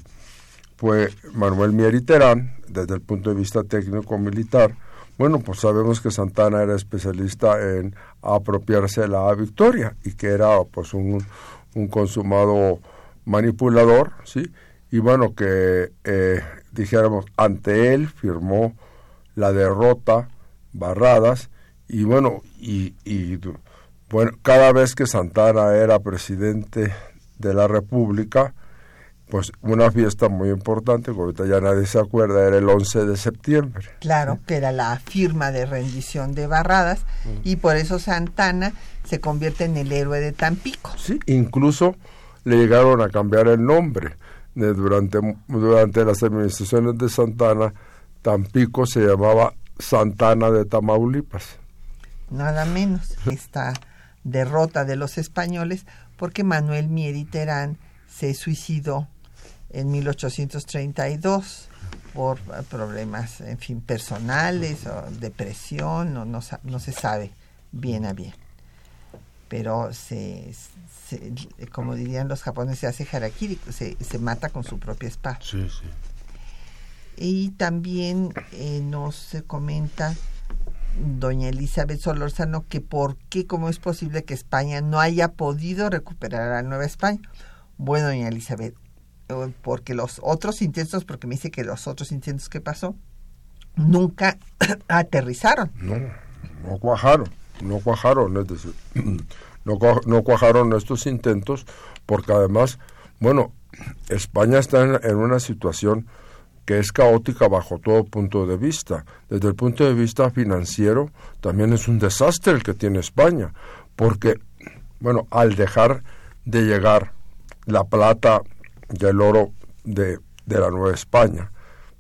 fue Manuel Mieriterán desde el punto de vista técnico militar. Bueno, pues sabemos que Santana era especialista en apropiarse la victoria y que era pues un, un consumado manipulador, ¿sí? Y bueno, que eh, dijéramos, ante él firmó la derrota Barradas y bueno, y, y bueno, cada vez que Santana era presidente de la República, pues una fiesta muy importante, que ahorita ya nadie se acuerda, era el 11 de septiembre. Claro, que era la firma de rendición de Barradas y por eso Santana se convierte en el héroe de Tampico. Sí, incluso le llegaron a cambiar el nombre. Durante, durante las administraciones de Santana, Tampico se llamaba Santana de Tamaulipas. Nada menos esta derrota de los españoles porque Manuel Mieriterán se suicidó en 1832 por problemas, en fin, personales o depresión, no, no, no se sabe bien a bien. Pero se, se, como dirían los japoneses, se hace harakiri, se, se mata con su propia espada. Sí, sí. Y también eh, nos comenta doña Elizabeth Solórzano que por qué, cómo es posible que España no haya podido recuperar a Nueva España. Bueno, doña Elizabeth, porque los otros intentos, porque me dice que los otros intentos que pasó, nunca aterrizaron. No, no cuajaron, no cuajaron, es decir, no, no cuajaron estos intentos, porque además, bueno, España está en, en una situación que es caótica bajo todo punto de vista. Desde el punto de vista financiero, también es un desastre el que tiene España, porque, bueno, al dejar de llegar la plata y el oro de, de la Nueva España,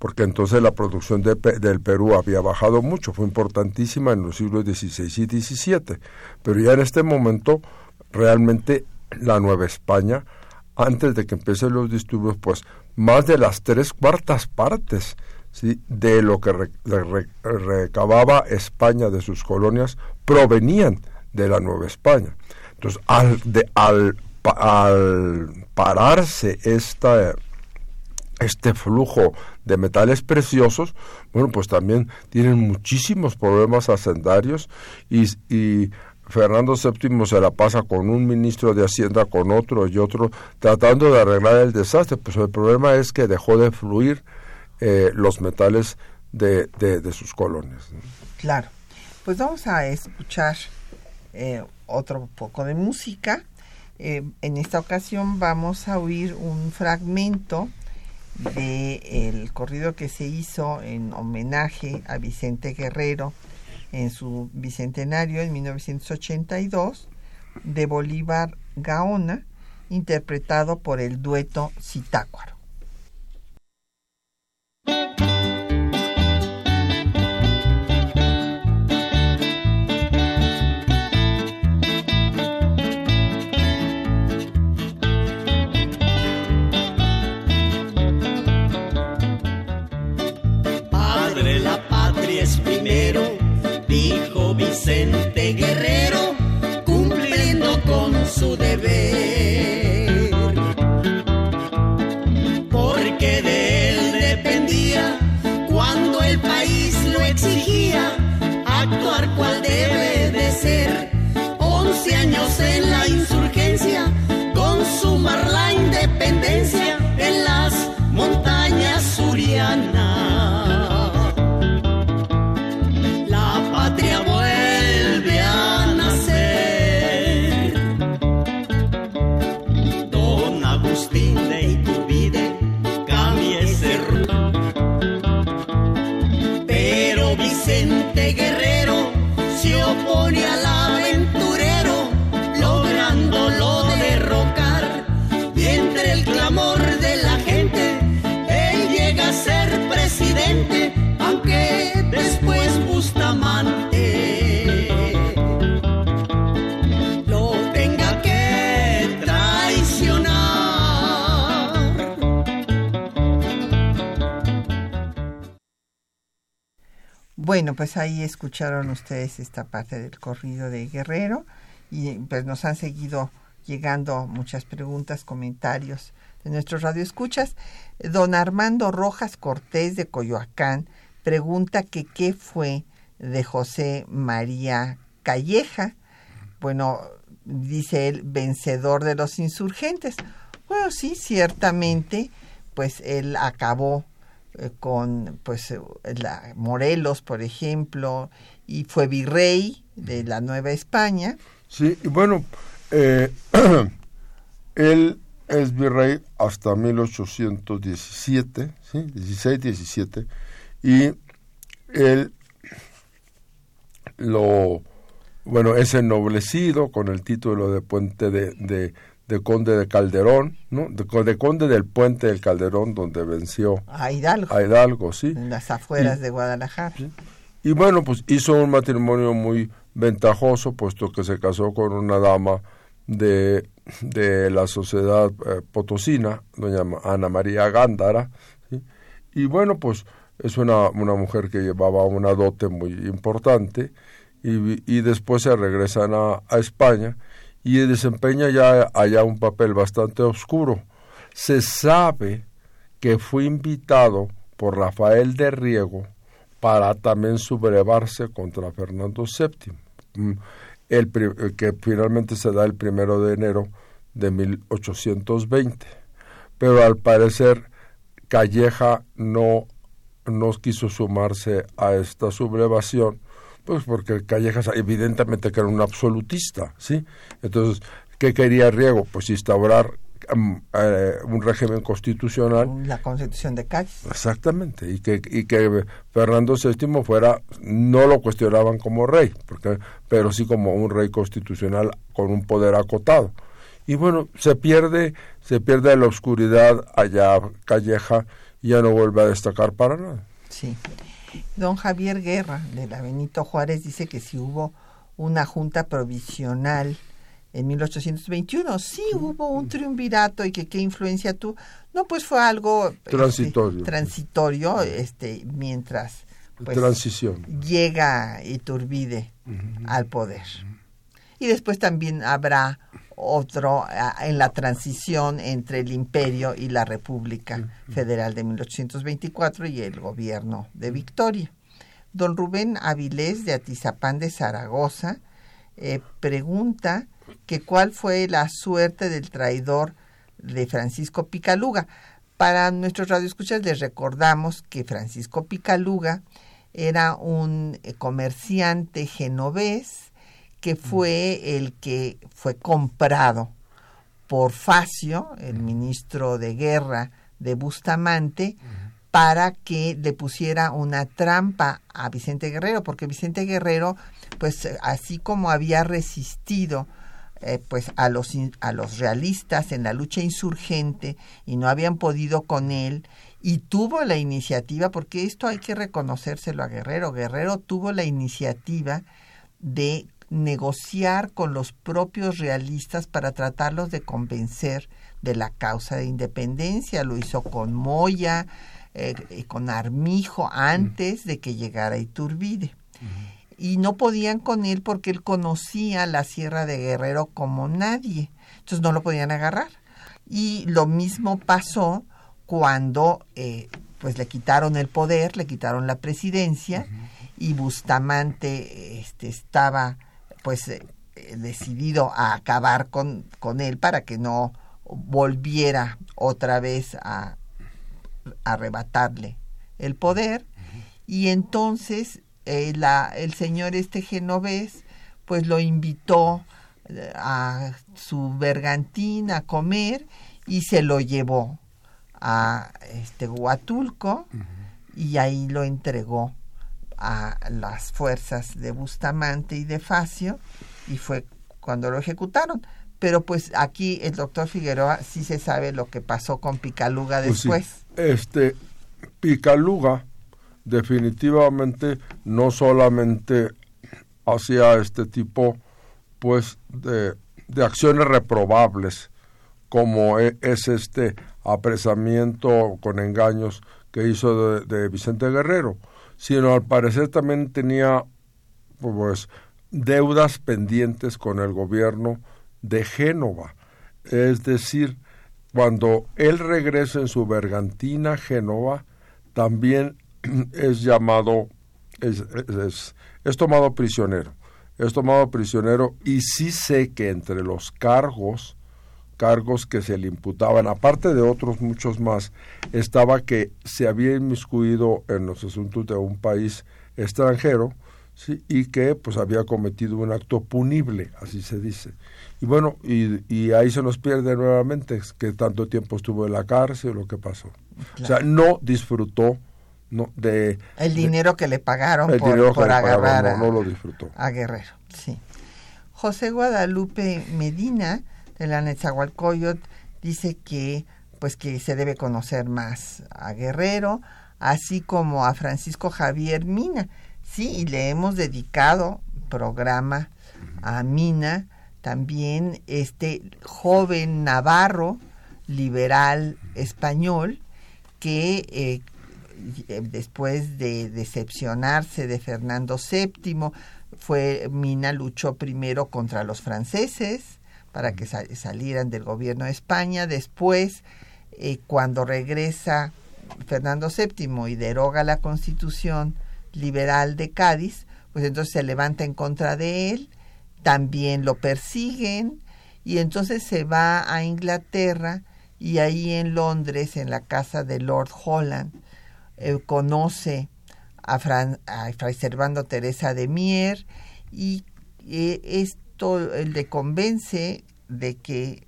porque entonces la producción de, del Perú había bajado mucho, fue importantísima en los siglos XVI y XVII, pero ya en este momento realmente la Nueva España, antes de que empiecen los disturbios, pues más de las tres cuartas partes ¿sí? de lo que re, re, recababa España de sus colonias provenían de la Nueva España. Entonces, al, de, al, al pararse esta, este flujo de metales preciosos, bueno, pues también tienen muchísimos problemas hacendarios y, y Fernando VII se la pasa con un ministro de Hacienda, con otro y otro, tratando de arreglar el desastre. Pues el problema es que dejó de fluir eh, los metales de, de, sus colonias. Claro. Pues vamos a escuchar eh, otro poco de música. Eh, en esta ocasión vamos a oír un fragmento del el corrido que se hizo en homenaje a Vicente Guerrero en su bicentenario en 1982 de Bolívar Gaona, interpretado por el dueto Citácuaro. Bueno, pues ahí escucharon ustedes esta parte del corrido de Guerrero y pues nos han seguido llegando muchas preguntas, comentarios de nuestros radioescuchas. Don Armando Rojas Cortés de Coyoacán pregunta que qué fue de José María Calleja. Bueno, dice él, vencedor de los insurgentes. Bueno, sí, ciertamente, pues él acabó con pues eh, la Morelos, por ejemplo, y fue virrey de la Nueva España. Sí, y bueno, eh, él es virrey hasta 1817, ¿sí? 16, 17, y él lo, bueno, es ennoblecido con el título de puente de conde de Calderón, ¿no? De, conde del puente del Calderón, donde venció a Hidalgo. A Hidalgo, sí. En las afueras de Guadalajara. Y bueno, pues hizo un matrimonio muy ventajoso, puesto que se casó con una dama de, de la sociedad eh, potosina, doña Ana María Gándara. Y bueno, pues es una, una mujer que llevaba una dote muy importante y, y después se regresan a, a España y desempeña ya allá un papel bastante oscuro. Se sabe que fue invitado por Rafael de Riego para también sublevarse contra Fernando VII, mm, el, que finalmente se da el primero de enero de 1820. Pero al parecer Calleja no, no quiso sumarse a esta sublevación pues porque Callejas evidentemente que era un absolutista, ¿sí? Entonces, ¿qué quería Riego? Pues instaurar mm, eh, un régimen constitucional. La constitución de Cádiz. Exactamente, y que, y que Fernando VII fuera, no lo cuestionaban como rey, porque, pero sí como un rey constitucional con un poder acotado. Y bueno, se pierde, se pierde la oscuridad allá Calleja y ya no vuelve a destacar para nada. Sí. Don Javier Guerra, de la Benito Juárez, dice que si hubo una junta provisional en 1821, sí hubo un triunvirato y que qué influencia tuvo. No, pues fue algo este, transitorio, transitorio este, mientras pues, Transición. llega Iturbide al poder. Y después también habrá otro en la transición entre el imperio y la República Federal de 1824 y el gobierno de Victoria. Don Rubén Avilés de Atizapán de Zaragoza eh, pregunta que cuál fue la suerte del traidor de Francisco Picaluga. Para nuestros radioescuchas les recordamos que Francisco Picaluga era un eh, comerciante genovés que fue el que fue comprado por Facio, el ministro de guerra de Bustamante, para que le pusiera una trampa a Vicente Guerrero, porque Vicente Guerrero, pues así como había resistido eh, pues a los, a los realistas en la lucha insurgente y no habían podido con él, y tuvo la iniciativa, porque esto hay que reconocérselo a Guerrero, Guerrero tuvo la iniciativa de negociar con los propios realistas para tratarlos de convencer de la causa de independencia. Lo hizo con Moya, eh, y con Armijo, antes de que llegara Iturbide. Y no podían con él porque él conocía la Sierra de Guerrero como nadie. Entonces no lo podían agarrar. Y lo mismo pasó cuando eh, pues le quitaron el poder, le quitaron la presidencia y Bustamante este, estaba pues eh, decidido a acabar con, con él para que no volviera otra vez a, arrebatarle el poder. Y entonces eh, la, el señor este genovés pues lo invitó eh, a su bergantín a comer y se lo llevó a este Huatulco y ahí lo entregó a las fuerzas de Bustamante y de Facio y fue cuando lo ejecutaron. Pero pues aquí el doctor Figueroa sí se sabe lo que pasó con Picaluga pues después. Este Picaluga definitivamente no solamente hacía este tipo pues de, de acciones reprobables como e, es este apresamiento con engaños que hizo de Vicente Guerrero, sino al parecer también tenía pues deudas pendientes con el gobierno de Génova. Es decir, cuando él regresa en su bergantina Génova, también es llamado, es, es, es, tomado prisionero. Es tomado prisionero y sí sé que entre los cargos cargos que se le imputaban, aparte de otros muchos más, estaba que se había inmiscuido en los asuntos de un país extranjero ¿sí? y que pues había cometido un acto punible, así se dice. Y bueno, y, y ahí se nos pierde nuevamente que tanto tiempo estuvo en la cárcel, lo que pasó. O sea, no disfrutó no, de... El dinero que le pagaron por, agarrar no, lo disfrutó. a Guerrero, sí. José Guadalupe Medina de la Netzahualcoyot dice que pues que se debe conocer más a Guerrero, así como a Francisco Javier Mina. Sí, y le hemos dedicado programa a Mina, también este joven navarro, liberal español, que eh, después de decepcionarse de Fernando VII, fue Mina luchó primero contra los franceses, para que salieran del gobierno de España. Después, eh, cuando regresa Fernando VII y deroga la constitución liberal de Cádiz, pues entonces se levanta en contra de él, también lo persiguen y entonces se va a Inglaterra y ahí en Londres, en la casa de Lord Holland, eh, conoce a, Fran, a Fray Servando Teresa de Mier y eh, es le convence de que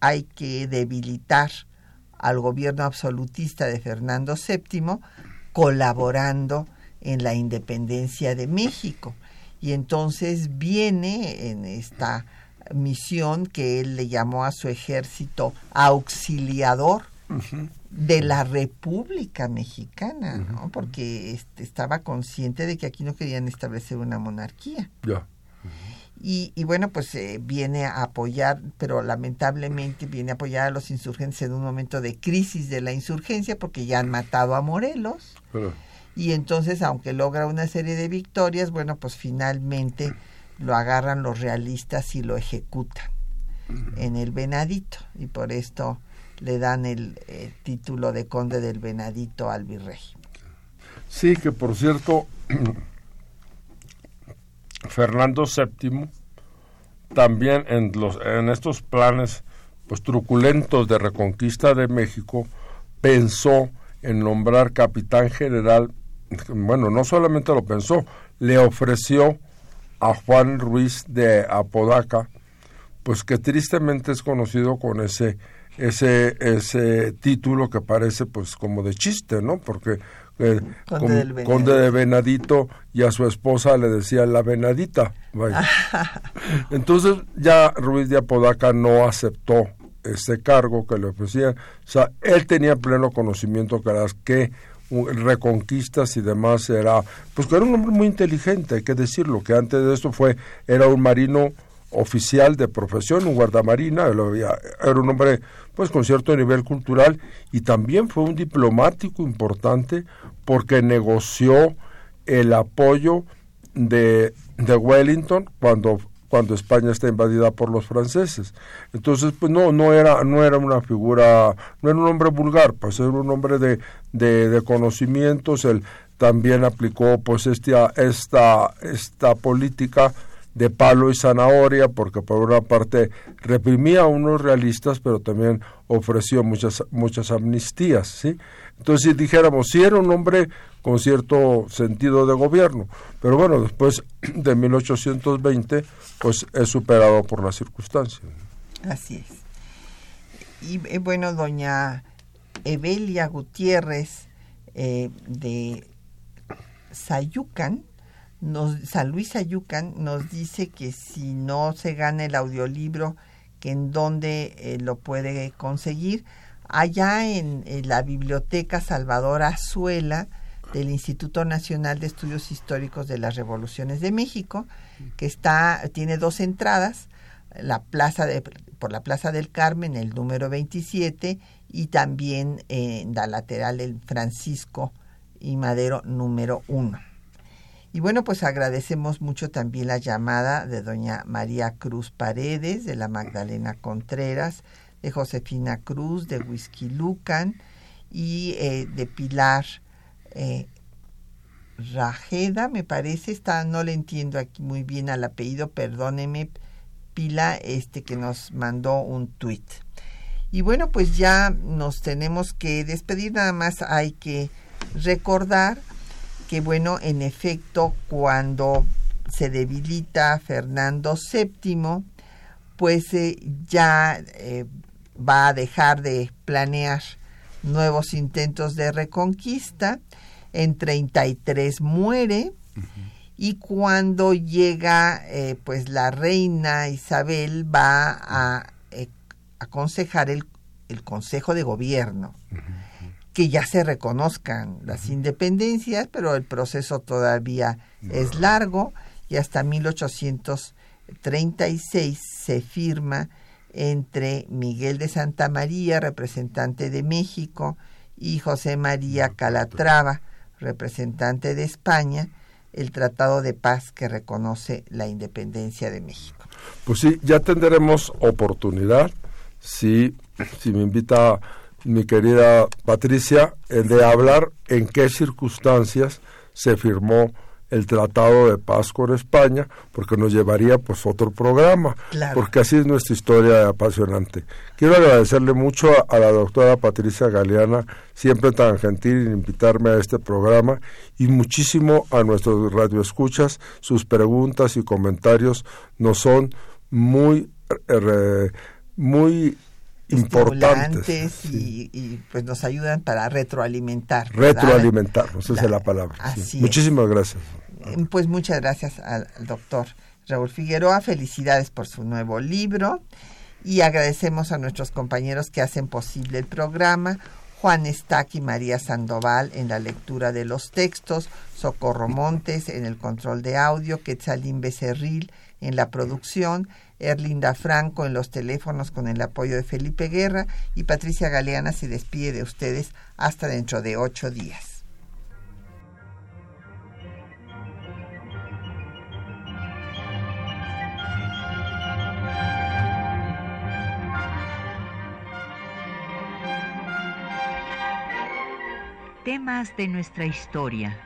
hay que debilitar al gobierno absolutista de Fernando VII colaborando en la independencia de México. Y entonces viene en esta misión que él le llamó a su ejército auxiliador de la República Mexicana, ¿no? porque este, estaba consciente de que aquí no querían establecer una monarquía. Y, y, bueno, pues eh, viene a apoyar, pero lamentablemente viene a apoyar a los insurgentes en un momento de crisis de la insurgencia porque ya han matado a Morelos. Y entonces, aunque logra una serie de victorias, bueno, pues finalmente lo agarran los realistas y lo ejecutan en el Venadito y por esto le dan el, eh, título de conde del Venadito al virrey. Sí, que por cierto, Fernando VII también en, los, en estos planes pues, truculentos de reconquista de México pensó en nombrar capitán general, bueno, no solamente lo pensó, le ofreció a Juan Ruiz de Apodaca, pues que tristemente es conocido con ese ese ese título que parece pues como de chiste, ¿no? Porque eh, conde, de Venadito y a su esposa le decía la Venadita. Entonces ya Ruiz de Apodaca no aceptó ese cargo que le ofrecían. O sea, él tenía pleno conocimiento que las que reconquistas y demás era, pues que era un hombre muy inteligente, hay que decirlo, que antes de esto fue, era un marino oficial de profesión, un guardamarina, era un hombre pues con cierto nivel cultural y también fue un diplomático importante porque negoció el apoyo de, de Wellington cuando cuando España está invadida por los franceses. Entonces, pues no, no era, no era una figura, no era un hombre vulgar, pues era un hombre de, de, conocimientos, él también aplicó pues esta, esta, esta política de palo y zanahoria, porque por una parte reprimía a unos realistas, pero también ofreció muchas, muchas amnistías, ¿sí? Entonces, si dijéramos, si era un hombre con cierto sentido de gobierno, pero bueno, después de 1820, pues es superado por las circunstancias. Así es. Y eh, bueno, doña Evelia Gutiérrez eh, de Sayucan, nos, San Luis Sayucan, nos dice que si no se gana el audiolibro, que en dónde eh, lo puede conseguir. Allá en, la Biblioteca Salvador Azuela del Instituto Nacional de Estudios Históricos de las Revoluciones de México, que está, tiene dos entradas, la plaza de, por la Plaza del Carmen, el número 27, y también en la lateral del Francisco y Madero número 1. Y bueno, pues agradecemos mucho también la llamada de doña María Cruz Paredes, de la Magdalena Contreras, de Josefina Cruz, de Whisky Lucan y eh, de Pilar eh, Rajeda, me parece, está, no le entiendo aquí muy bien al apellido, perdóneme, Pila, este que nos mandó un tuit. Y bueno, pues ya nos tenemos que despedir, nada más hay que recordar que bueno, en efecto, cuando se debilita Fernando VII, pues eh, ya eh, va a dejar de planear nuevos intentos de reconquista. En 33 muere. Y cuando llega eh, pues la reina Isabel va a aconsejar el, el, Consejo de Gobierno que ya se reconozcan las independencias, pero el proceso todavía es largo y hasta 1836 se firma entre Miguel de Santa María, representante de México, y José María Calatrava, representante de España, el Tratado de Paz que reconoce la independencia de México. Pues sí, ya tendremos oportunidad, si, si me invita mi querida Patricia, de hablar en qué circunstancias se firmó el Tratado de Paz con España, porque nos llevaría pues otro programa, porque así es nuestra historia apasionante. Quiero agradecerle mucho a, la doctora Patricia Galeana, siempre tan gentil en invitarme a este programa, y muchísimo a nuestros radioescuchas, sus preguntas y comentarios nos son muy, eh, muy importantes y, pues nos ayudan para retroalimentar. Retroalimentarnos, esa es la palabra. Muchísimas gracias. Eh, pues muchas gracias al, doctor Raúl Figueroa, felicidades por su nuevo libro y agradecemos a nuestros compañeros que hacen posible el programa. Juan Estac y María Sandoval en la lectura de los textos, Socorro Montes en el control de audio, Quetzalín Becerril en la producción, Erlinda Franco en los teléfonos con el apoyo de Felipe Guerra y Patricia Galeana se despide de ustedes hasta dentro de ocho días. Temas de nuestra historia